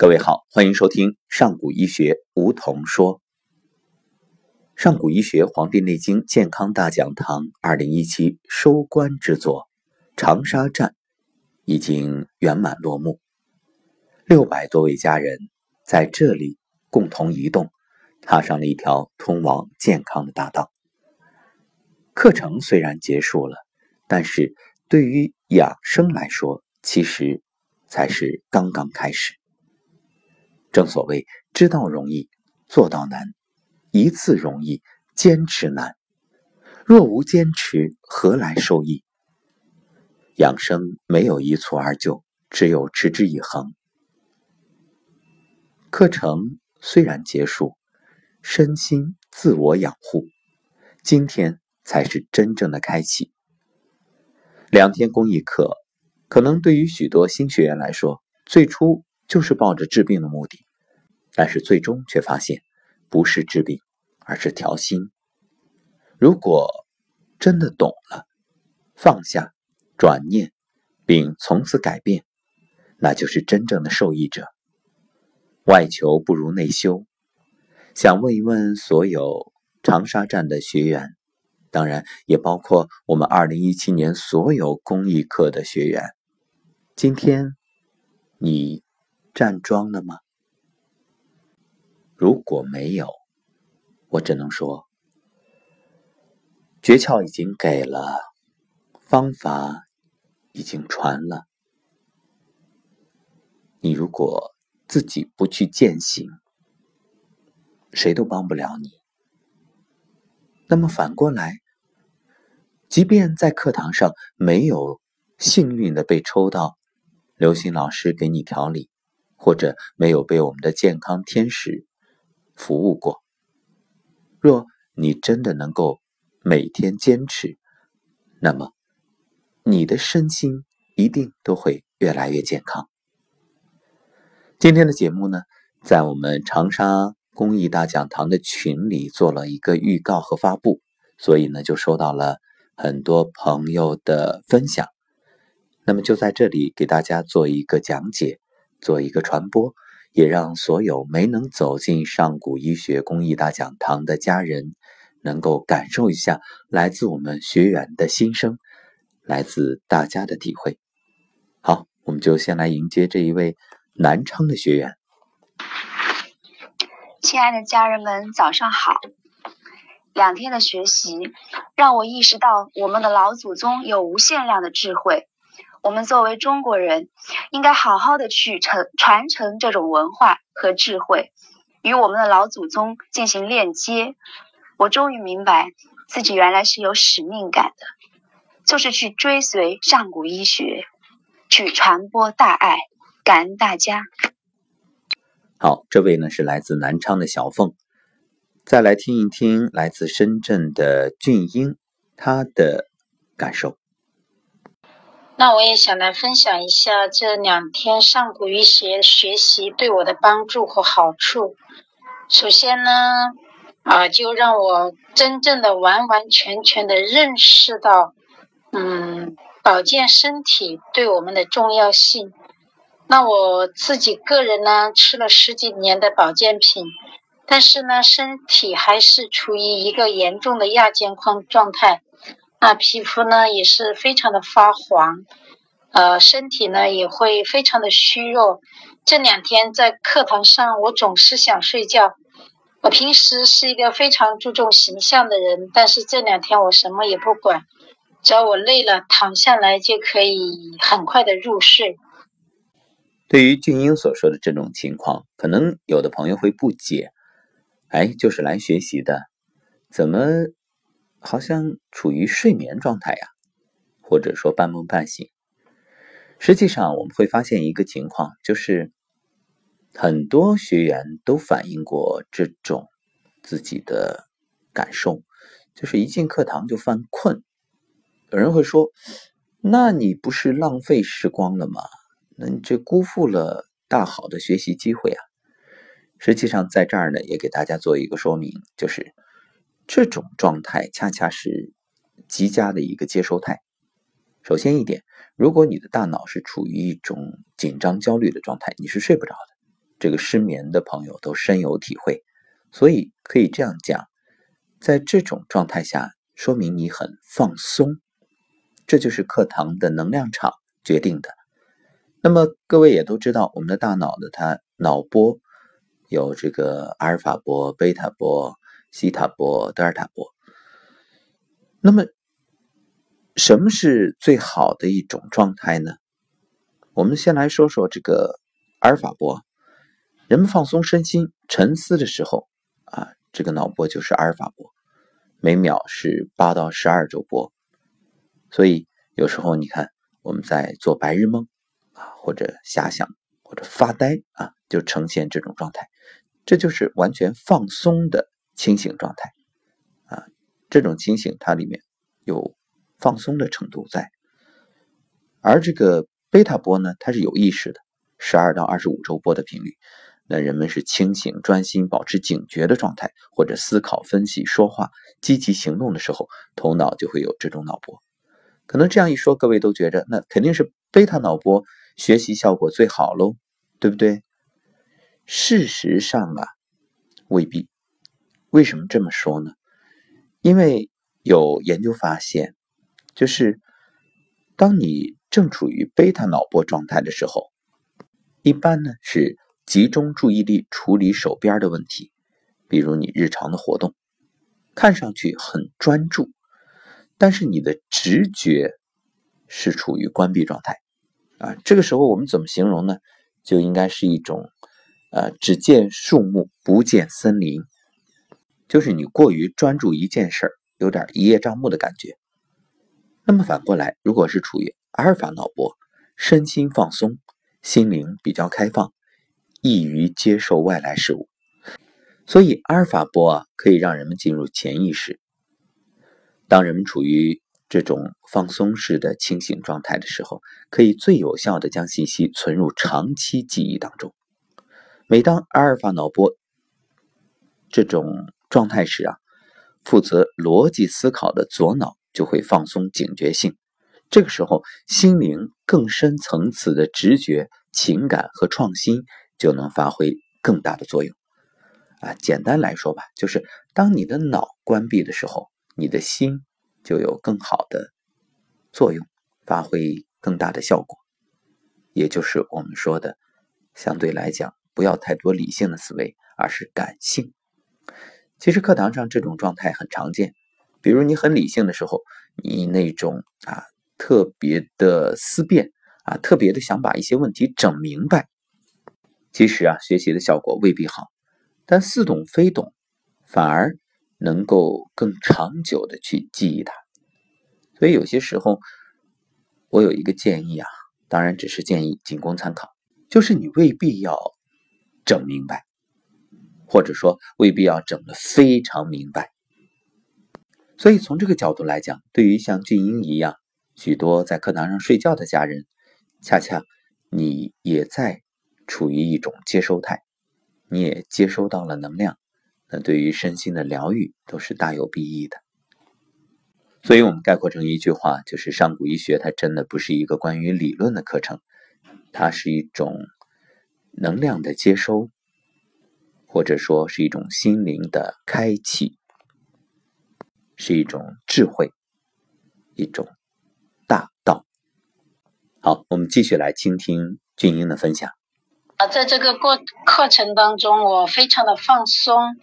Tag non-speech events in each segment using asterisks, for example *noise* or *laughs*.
各位好，欢迎收听上古医学梧桐说。上古医学《黄帝内经健康大讲堂》二零一七收官之作《长沙站》已经圆满落幕，六百多位家人在这里共同移动，踏上了一条通往健康的大道。课程虽然结束了，但是对于养生来说，其实才是刚刚开始。正所谓，知道容易，做到难；一次容易，坚持难。若无坚持，何来受益？养生没有一蹴而就，只有持之以恒。课程虽然结束，身心自我养护，今天才是真正的开启。两天公益课，可能对于许多新学员来说，最初。就是抱着治病的目的，但是最终却发现不是治病，而是调心。如果真的懂了，放下、转念，并从此改变，那就是真正的受益者。外求不如内修。想问一问所有长沙站的学员，当然也包括我们二零一七年所有公益课的学员，今天你。站桩了吗？如果没有，我只能说，诀窍已经给了，方法已经传了。你如果自己不去践行，谁都帮不了你。那么反过来，即便在课堂上没有幸运的被抽到，刘星老师给你调理。或者没有被我们的健康天使服务过。若你真的能够每天坚持，那么你的身心一定都会越来越健康。今天的节目呢，在我们长沙公益大讲堂的群里做了一个预告和发布，所以呢，就收到了很多朋友的分享。那么就在这里给大家做一个讲解。做一个传播，也让所有没能走进上古医学公益大讲堂的家人，能够感受一下来自我们学员的心声，来自大家的体会。好，我们就先来迎接这一位南昌的学员。亲爱的家人们，早上好！两天的学习让我意识到，我们的老祖宗有无限量的智慧。我们作为中国人，应该好好的去承传承这种文化和智慧，与我们的老祖宗进行链接。我终于明白自己原来是有使命感的，就是去追随上古医学，去传播大爱。感恩大家。好，这位呢是来自南昌的小凤，再来听一听来自深圳的俊英他的感受。那我也想来分享一下这两天上古医学学习对我的帮助和好处。首先呢，啊，就让我真正的完完全全的认识到，嗯，保健身体对我们的重要性。那我自己个人呢，吃了十几年的保健品，但是呢，身体还是处于一个严重的亚健康状态。那皮肤呢也是非常的发黄，呃，身体呢也会非常的虚弱。这两天在课堂上，我总是想睡觉。我平时是一个非常注重形象的人，但是这两天我什么也不管，只要我累了，躺下来就可以很快的入睡。对于俊英所说的这种情况，可能有的朋友会不解，哎，就是来学习的，怎么？好像处于睡眠状态呀，或者说半梦半醒。实际上，我们会发现一个情况，就是很多学员都反映过这种自己的感受，就是一进课堂就犯困。有人会说：“那你不是浪费时光了吗？那你这辜负了大好的学习机会啊！”实际上，在这儿呢，也给大家做一个说明，就是。这种状态恰恰是极佳的一个接收态。首先一点，如果你的大脑是处于一种紧张、焦虑的状态，你是睡不着的。这个失眠的朋友都深有体会，所以可以这样讲，在这种状态下，说明你很放松，这就是课堂的能量场决定的。那么各位也都知道，我们的大脑的它脑波有这个阿尔法波、贝塔波、西塔波、德尔塔波。那么什么是最好的一种状态呢？我们先来说说这个阿尔法波。人们放松身心、沉思的时候，啊，这个脑波就是阿尔法波，每秒是八到十二周波。所以有时候你看我们在做白日梦啊，或者遐想，或者发呆啊，就呈现这种状态，这就是完全放松的清醒状态啊。这种清醒它里面有放松的程度在，而这个贝塔波呢，它是有意识的，十二到二十五周波的频率。那人们是清醒、专心、保持警觉的状态，或者思考、分析、说话、积极行动的时候，头脑就会有这种脑波。可能这样一说，各位都觉着那肯定是贝塔脑波学习效果最好喽，对不对？事实上啊，未必。为什么这么说呢？因为有研究发现，就是当你正处于贝塔脑波状态的时候，一般呢是。集中注意力处理手边的问题，比如你日常的活动，看上去很专注，但是你的直觉是处于关闭状态啊。这个时候我们怎么形容呢？就应该是一种呃，只见树木不见森林，就是你过于专注一件事儿，有点一叶障目的感觉。那么反过来，如果是处于阿尔法脑波，身心放松，心灵比较开放。易于接受外来事物，所以阿尔法波啊可以让人们进入潜意识。当人们处于这种放松式的清醒状态的时候，可以最有效的将信息存入长期记忆当中。每当阿尔法脑波这种状态时啊，负责逻辑思考的左脑就会放松警觉性，这个时候心灵更深层次的直觉、情感和创新。就能发挥更大的作用啊！简单来说吧，就是当你的脑关闭的时候，你的心就有更好的作用，发挥更大的效果。也就是我们说的，相对来讲，不要太多理性的思维，而是感性。其实课堂上这种状态很常见，比如你很理性的时候，你那种啊特别的思辨啊，特别的想把一些问题整明白。其实啊，学习的效果未必好，但似懂非懂，反而能够更长久的去记忆它。所以有些时候，我有一个建议啊，当然只是建议，仅供参考，就是你未必要整明白，或者说未必要整得非常明白。所以从这个角度来讲，对于像俊英一样许多在课堂上睡觉的家人，恰恰你也在。处于一种接收态，你也接收到了能量，那对于身心的疗愈都是大有裨益的。所以，我们概括成一句话，就是上古医学它真的不是一个关于理论的课程，它是一种能量的接收，或者说是一种心灵的开启，是一种智慧，一种大道。好，我们继续来倾听俊英的分享。啊，在这个过课程当中，我非常的放松，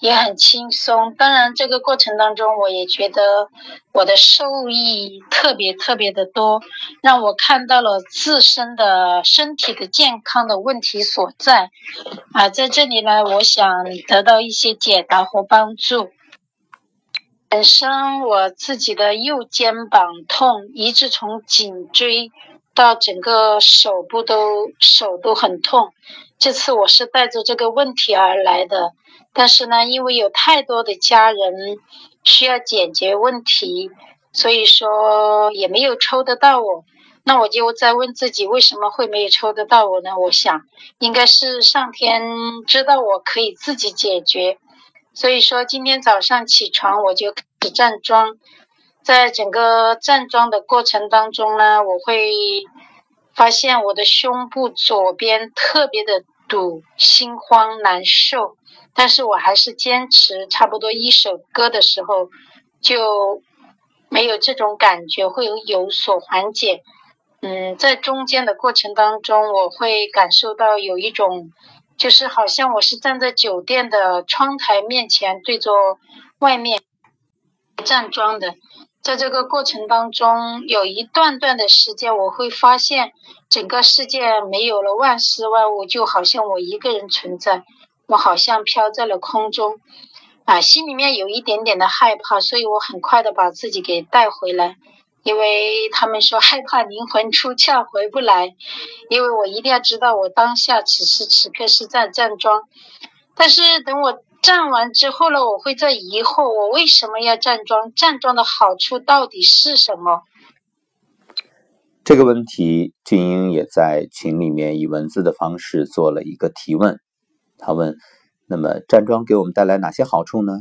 也很轻松。当然，这个过程当中，我也觉得我的受益特别特别的多，让我看到了自身的身体的健康的问题所在。啊，在这里呢，我想得到一些解答和帮助。本身我自己的右肩膀痛，一直从颈椎。到整个手部都手都很痛，这次我是带着这个问题而来的，但是呢，因为有太多的家人需要解决问题，所以说也没有抽得到我。那我就在问自己，为什么会没有抽得到我呢？我想应该是上天知道我可以自己解决，所以说今天早上起床我就开始站桩。在整个站桩的过程当中呢，我会发现我的胸部左边特别的堵、心慌、难受，但是我还是坚持。差不多一首歌的时候，就没有这种感觉，会有有所缓解。嗯，在中间的过程当中，我会感受到有一种，就是好像我是站在酒店的窗台面前，对着外面站桩的。在这个过程当中，有一段段的时间，我会发现整个世界没有了万事万物，就好像我一个人存在，我好像飘在了空中，啊，心里面有一点点的害怕，所以我很快的把自己给带回来，因为他们说害怕灵魂出窍回不来，因为我一定要知道我当下此时此刻是在站桩，但是等我。站完之后呢，我会在疑惑，我为什么要站桩？站桩的好处到底是什么？这个问题，俊英也在群里面以文字的方式做了一个提问。他问：那么站桩给我们带来哪些好处呢？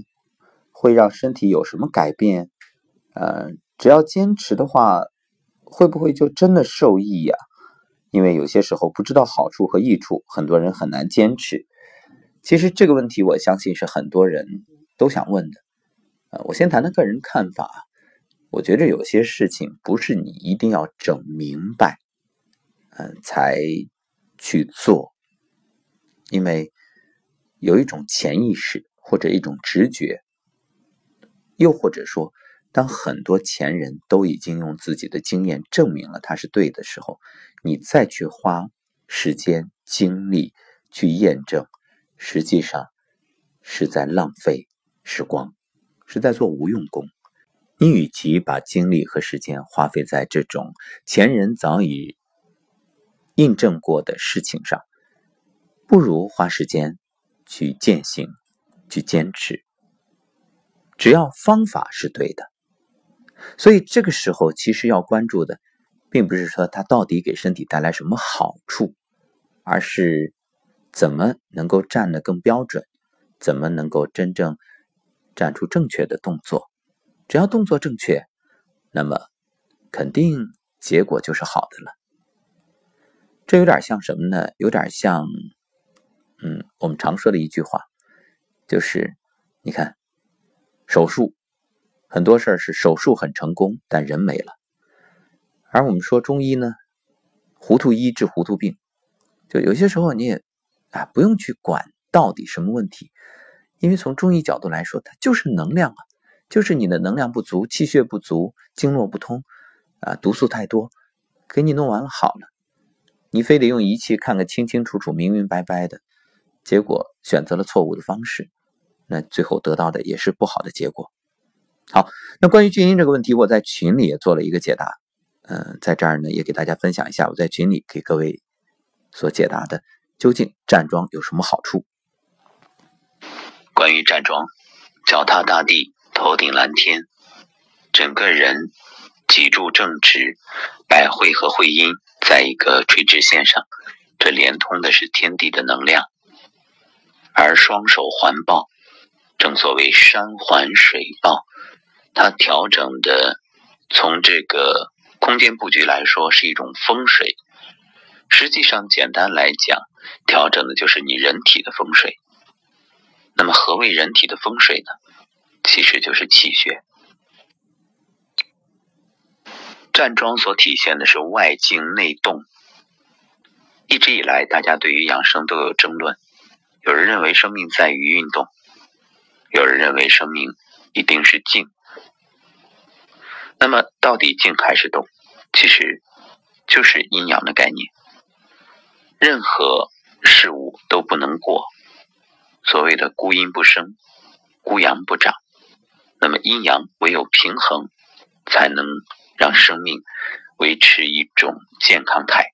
会让身体有什么改变？呃，只要坚持的话，会不会就真的受益呀？因为有些时候不知道好处和益处，很多人很难坚持。其实这个问题，我相信是很多人都想问的。呃，我先谈谈个人看法。我觉着有些事情不是你一定要整明白，嗯，才去做，因为有一种潜意识或者一种直觉，又或者说，当很多前人都已经用自己的经验证明了它是对的时候，你再去花时间精力去验证。实际上是在浪费时光，是在做无用功。你与其把精力和时间花费在这种前人早已印证过的事情上，不如花时间去践行、去坚持。只要方法是对的，所以这个时候其实要关注的，并不是说它到底给身体带来什么好处，而是。怎么能够站得更标准？怎么能够真正站出正确的动作？只要动作正确，那么肯定结果就是好的了。这有点像什么呢？有点像，嗯，我们常说的一句话，就是你看，手术很多事儿是手术很成功，但人没了。而我们说中医呢，糊涂医治糊涂病，就有些时候你也。啊，不用去管到底什么问题，因为从中医角度来说，它就是能量啊，就是你的能量不足、气血不足、经络不通，啊，毒素太多，给你弄完了好了，你非得用仪器看个清清楚楚、明明白白的，结果选择了错误的方式，那最后得到的也是不好的结果。好，那关于俊英这个问题，我在群里也做了一个解答，嗯，在这儿呢也给大家分享一下我在群里给各位所解答的。究竟站桩有什么好处？关于站桩，脚踏大地，头顶蓝天，整个人脊柱正直，百会和会阴在一个垂直线上，这连通的是天地的能量。而双手环抱，正所谓山环水抱，它调整的从这个空间布局来说是一种风水。实际上，简单来讲，调整的就是你人体的风水。那么，何为人体的风水呢？其实就是气血。站桩所体现的是外静内动。一直以来，大家对于养生都有争论。有人认为生命在于运动，有人认为生命一定是静。那么，到底静还是动？其实就是阴阳的概念。任何事物都不能过，所谓的孤阴不生，孤阳不长。那么阴阳唯有平衡，才能让生命维持一种健康态。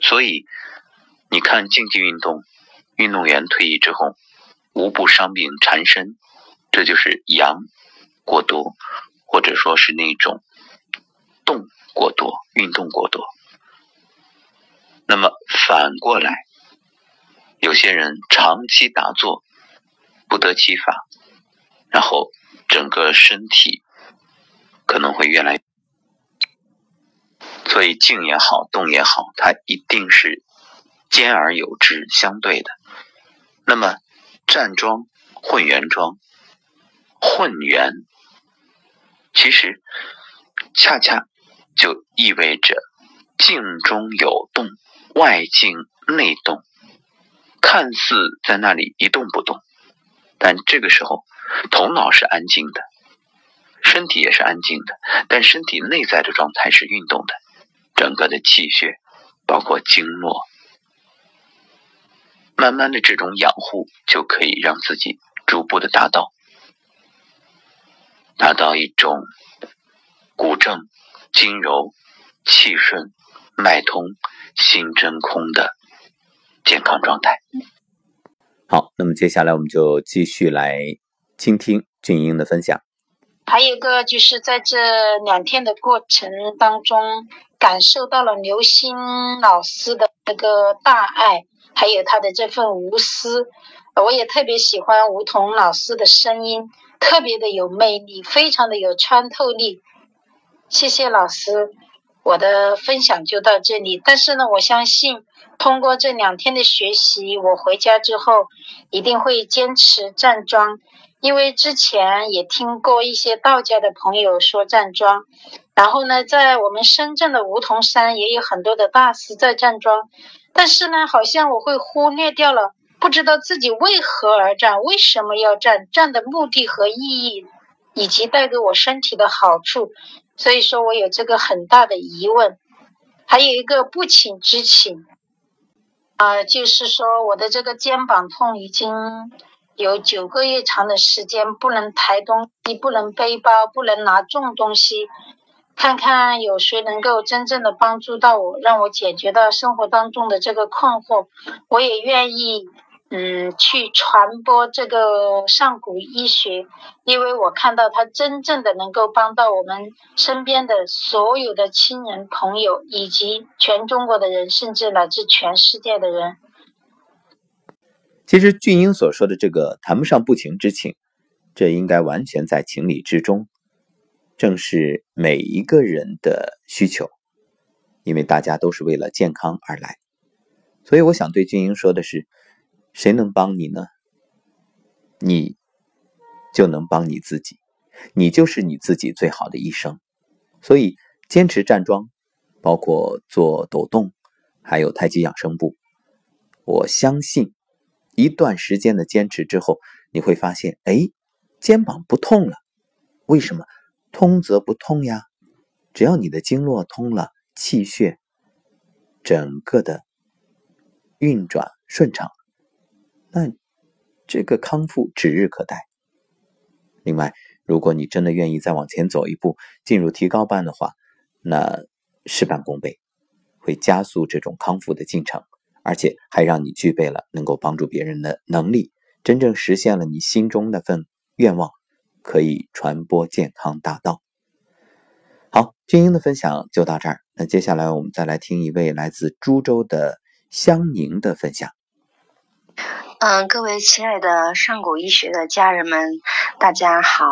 所以你看竞技运动，运动员退役之后无不伤病缠身，这就是阳过多，或者说是那种动过多，运动过多。反过来，有些人长期打坐不得其法，然后整个身体可能会越来。所以静也好，动也好，它一定是兼而有之，相对的。那么站桩、混元桩、混元，其实恰恰就意味着静中有动，外静内动，看似在那里一动不动，但这个时候头脑是安静的，身体也是安静的，但身体内在的状态是运动的，整个的气血，包括经络。慢慢的，这种养护就可以让自己逐步的达到，达到一种骨正、筋柔、气顺、脉通、心真空的健康状态。好，那么接下来我们就继续来倾听俊英的分享。还有一个就是在这两天的过程当中，感受到了刘星老师的那个大爱。还有他的这份无私，我也特别喜欢吴桐老师的声音，特别的有魅力，非常的有穿透力。谢谢老师，我的分享就到这里。但是呢，我相信通过这两天的学习，我回家之后一定会坚持站桩，因为之前也听过一些道家的朋友说站桩，然后呢，在我们深圳的梧桐山也有很多的大师在站桩。但是呢，好像我会忽略掉了，不知道自己为何而战，为什么要战，战的目的和意义，以及带给我身体的好处，所以说我有这个很大的疑问。还有一个不请之请，啊，就是说我的这个肩膀痛已经有九个月长的时间，不能抬东西，不能背包，不能拿重东西。看看有谁能够真正的帮助到我，让我解决到生活当中的这个困惑，我也愿意，嗯，去传播这个上古医学，因为我看到它真正的能够帮到我们身边的所有的亲人朋友，以及全中国的人，甚至乃至全世界的人。其实俊英所说的这个谈不上不情之请，这应该完全在情理之中。正是每一个人的需求，因为大家都是为了健康而来，所以我想对俊英说的是：谁能帮你呢？你就能帮你自己，你就是你自己最好的医生。所以坚持站桩，包括做抖动，还有太极养生步，我相信一段时间的坚持之后，你会发现，哎，肩膀不痛了。为什么？通则不痛呀，只要你的经络通了，气血整个的运转顺畅，那这个康复指日可待。另外，如果你真的愿意再往前走一步，进入提高班的话，那事半功倍，会加速这种康复的进程，而且还让你具备了能够帮助别人的能力，真正实现了你心中那份愿望。可以传播健康大道。好，俊英的分享就到这儿。那接下来我们再来听一位来自株洲的香宁的分享。嗯，各位亲爱的上古医学的家人们，大家好，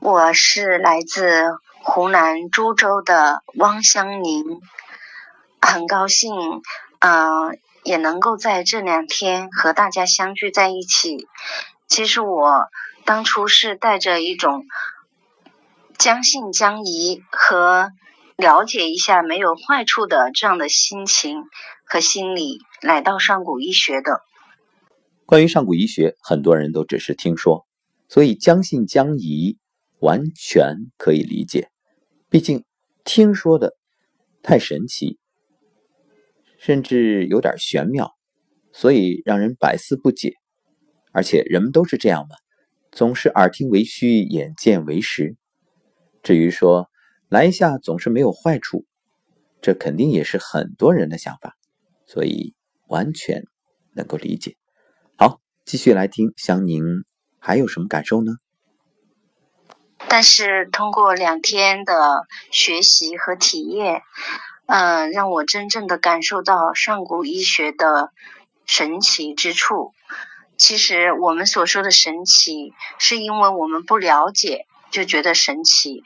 我是来自湖南株洲的汪香宁，很高兴，嗯，也能够在这两天和大家相聚在一起。其实我。当初是带着一种将信将疑和了解一下没有坏处的这样的心情和心理来到上古医学的。关于上古医学，很多人都只是听说，所以将信将疑完全可以理解。毕竟听说的太神奇，甚至有点玄妙，所以让人百思不解。而且人们都是这样嘛。总是耳听为虚，眼见为实。至于说来一下总是没有坏处，这肯定也是很多人的想法，所以完全能够理解。继续来听香宁还有什么感受呢？但是通过两天的学习和体验，嗯，让我真正的感受到上古医学的神奇之处。其实我们所说的神奇，是因为我们不了解就觉得神奇。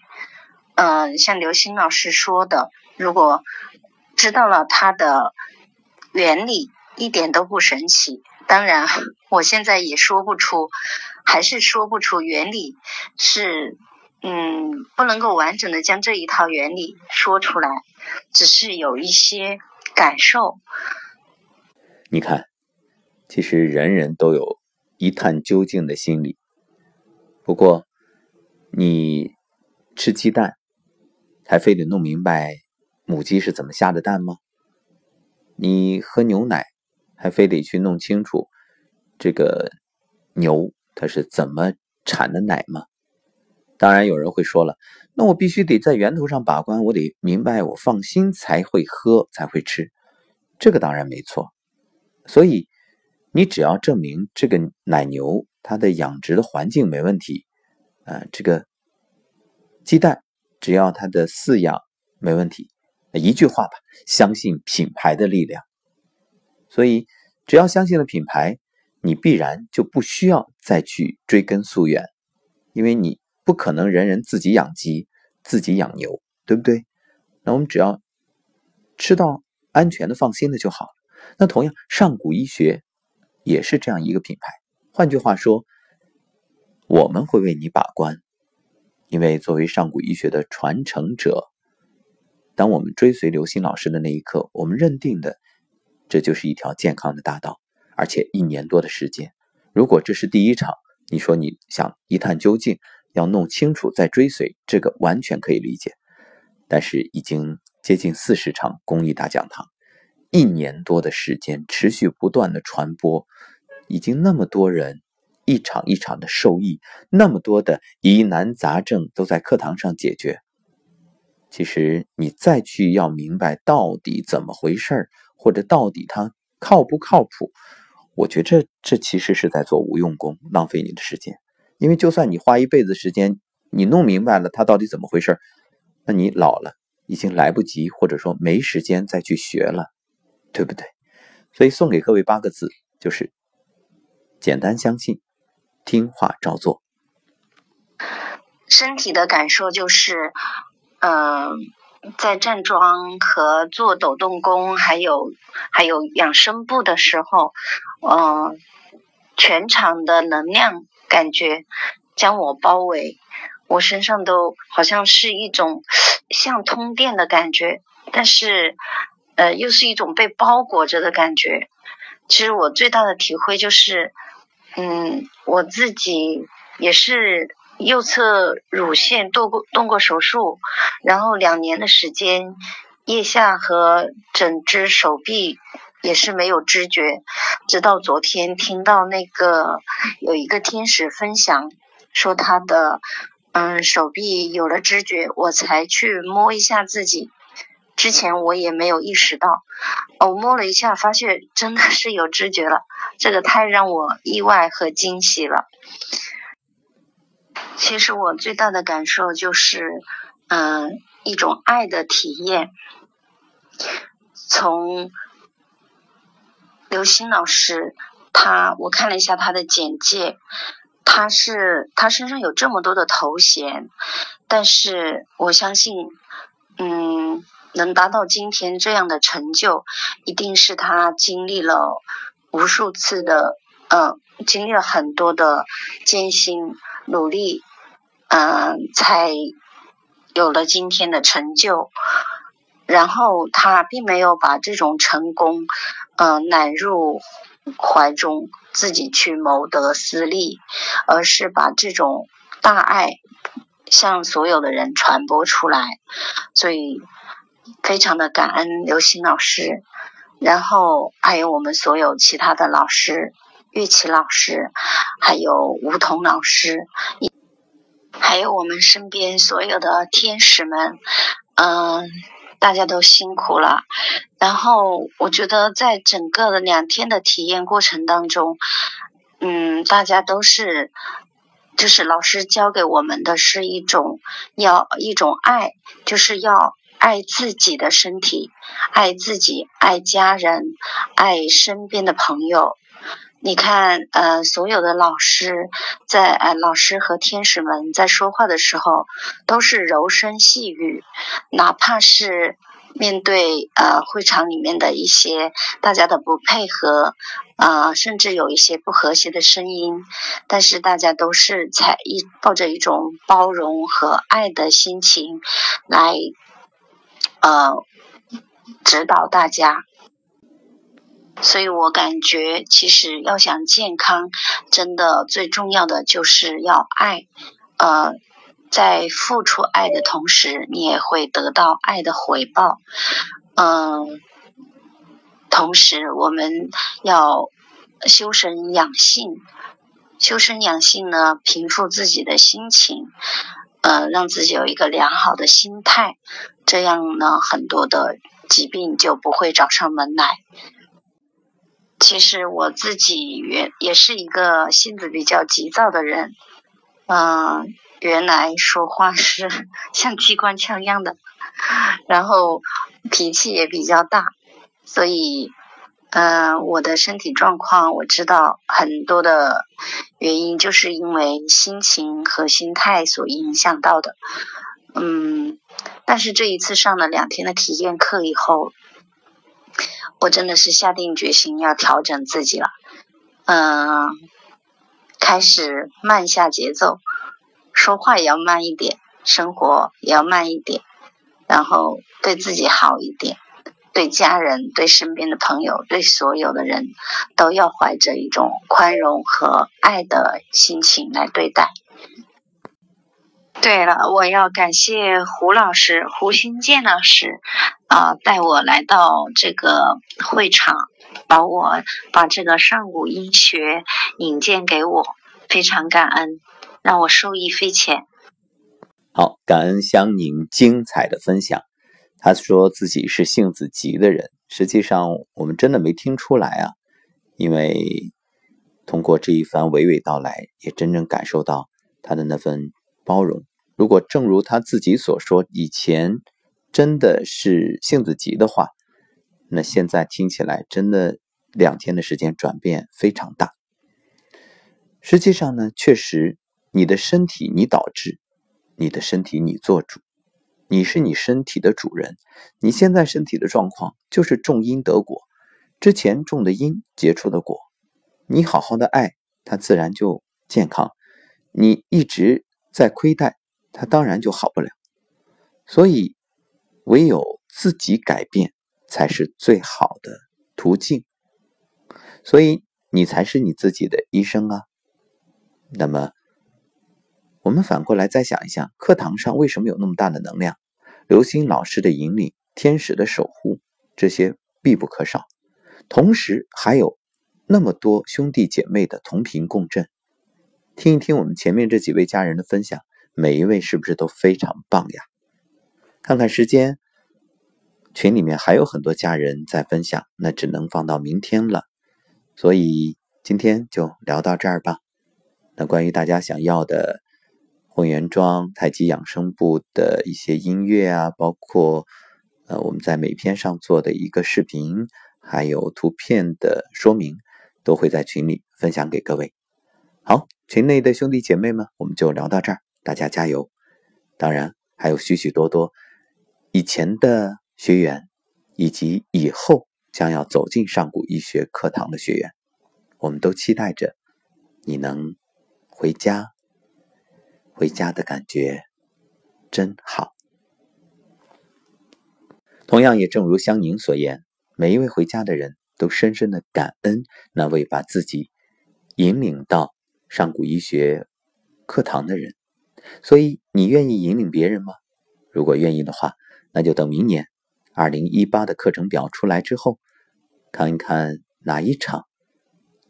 嗯，像刘星老师说的，如果知道了它的原理一点都不神奇。当然，我现在也说不出，还是说不出原理是，嗯，不能够完整的将这一套原理说出来，只是有一些感受。你看，其实人人都有一探究竟的心理。不过，你吃鸡蛋，还非得弄明白母鸡是怎么下的蛋吗？你喝牛奶，还非得去弄清楚这个牛它是怎么产的奶吗？当然，有人会说了，那我必须得在源头上把关，我得明白，我放心才会喝，才会吃。这个当然没错。所以，你只要证明这个奶牛它的养殖的环境没问题，啊，这个鸡蛋只要它的饲养没问题，一句话吧，相信品牌的力量。所以，只要相信了品牌，你必然就不需要再去追根溯源，因为你不可能人人自己养鸡、自己养牛，对不对？那我们只要吃到安全的、放心的就好了。那同样，上古医学也是这样一个品牌。换句话说，我们会为你把关，因为作为上古医学的传承者，当我们追随刘星老师的那一刻，我们认定的这就是一条健康的大道。而且一年多的时间，如果这是第一场，你说你想一探究竟，要弄清楚再追随，这个完全可以理解。但是已经接近四十场公益大讲堂。一年多的时间，持续不断的传播，已经那么多人一场一场的受益，那么多的疑难杂症都在课堂上解决。其实你再去要明白到底怎么回事儿，或者到底它靠不靠谱，我觉着这其实是在做无用功，浪费你的时间。因为就算你花一辈子时间，你弄明白了它到底怎么回事，那你老了已经来不及，或者说没时间再去学了。对不对？所以送给各位八个字，就是简单相信，听话照做。身体的感受就是，嗯，在站桩和做抖动功，还有还有养生步的时候，嗯，全场的能量感觉将我包围，我身上都好像是一种像通电的感觉，但是。呃，又是一种被包裹着的感觉。其实我最大的体会就是，嗯，我自己也是右侧乳腺动过动过手术，然后两年的时间，腋下和整只手臂也是没有知觉，直到昨天听到那个有一个天使分享说他的嗯手臂有了知觉，我才去摸一下自己。之前我也没有意识到，我摸了一下，发现真的是有知觉了，这个太让我意外和惊喜了。其实我最大的感受就是，嗯，一种爱的体验。从刘星老师，他我看了一下他的简介，他是他身上有这么多的头衔，但是我相信，嗯。能达到今天这样的成就，一定是他经历了无数次的，嗯，经历了很多的艰辛努力，嗯，才有了今天的成就。然后他并没有把这种成功，嗯，揽入怀中，自己去谋得私利，而是把这种大爱向所有的人传播出来，所以。非常的感恩刘星老师，然后还有我们所有其他的老师，乐器老师，还有梧桐老师，还有我们身边所有的天使们，嗯，大家都辛苦了。然后我觉得在整个的两天的体验过程当中，嗯，大家都是，就是老师教给我们的是一种要一种爱，就是要。爱自己的身体，爱自己，爱家人，爱身边的朋友。你看，呃，所有的老师在，呃，老师和天使们在说话的时候，都是柔声细语，哪怕是面对呃会场里面的一些大家的不配合，呃，甚至有一些不和谐的声音，但是大家都是采一抱着一种包容和爱的心情来呃指导大家。所以我感觉，其实要想健康，真的最重要的就是要爱，呃。在付出爱的同时，你也会得到爱的回报。嗯，同时我们要修身养性，修身养性呢，平复自己的心情，呃，让自己有一个良好的心态，这样呢，很多的疾病就不会找上门来。其实我自己原也是一个性子比较急躁的人，嗯。原来说话是 *laughs* 像机关枪一样的，然后脾气也比较大，所以，嗯，我的身体状况我知道很多的原因，就是因为心情和心态所影响到的。嗯，但是这一次上了两天的体验课以后，我真的是下定决心要调整自己了。嗯，开始慢下节奏。说话也要慢一点，生活也要慢一点，然后对自己好一点，对家人、对身边的朋友、对所有的人都要怀着一种宽容和爱的心情来对待。对了，我要感谢胡老师、胡新建老师啊，带我来到这个会场，把我把这个上古医学引荐给我，非常感恩。让我受益匪浅。好，感恩香宁精彩的分享。他说自己是性子急的人，实际上我们真的没听出来啊，因为通过这一番娓娓道来，也真正感受到他的那份包容。如果正如他自己所说，以前真的是性子急的话，那现在听起来真的两天的时间转变非常大。实际上呢，确实。你的身体你导致，你的身体你做主，你是你身体的主人。你现在身体的状况就是种因得果，之前种的因结出的果，你好好的爱它，自然就健康；你一直在亏待他，当然就好不了。所以，唯有自己改变才是最好的途径。所以，你才是你自己的医生啊。那么。我们反过来再想一想，课堂上为什么有那么大的能量？刘星老师的引领、天使的守护，这些必不可少。同时还有那么多兄弟姐妹的同频共振。听一听我们前面这几位家人的分享，每一位是不是都非常棒呀？看看时间，群里面还有很多家人在分享，那只能放到明天了。所以今天就聊到这儿吧。那关于大家想要的。混元庄太极养生部的一些音乐啊，包括呃我们在每篇上做的一个视频，还有图片的说明，都会在群里分享给各位。好，群内的兄弟姐妹们，我们就聊到这儿，大家加油！当然还有许许多多以前的学员，以及以后将要走进上古医学课堂的学员，我们都期待着你能回家。回家的感觉真好。同样，也正如香宁所言，每一位回家的人都深深的感恩那位把自己引领到上古医学课堂的人。所以，你愿意引领别人吗？如果愿意的话，那就等明年二零一八的课程表出来之后，看一看哪一场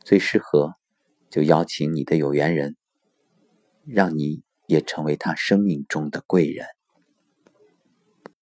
最适合，就邀请你的有缘人，让你。也成为他生命中的贵人。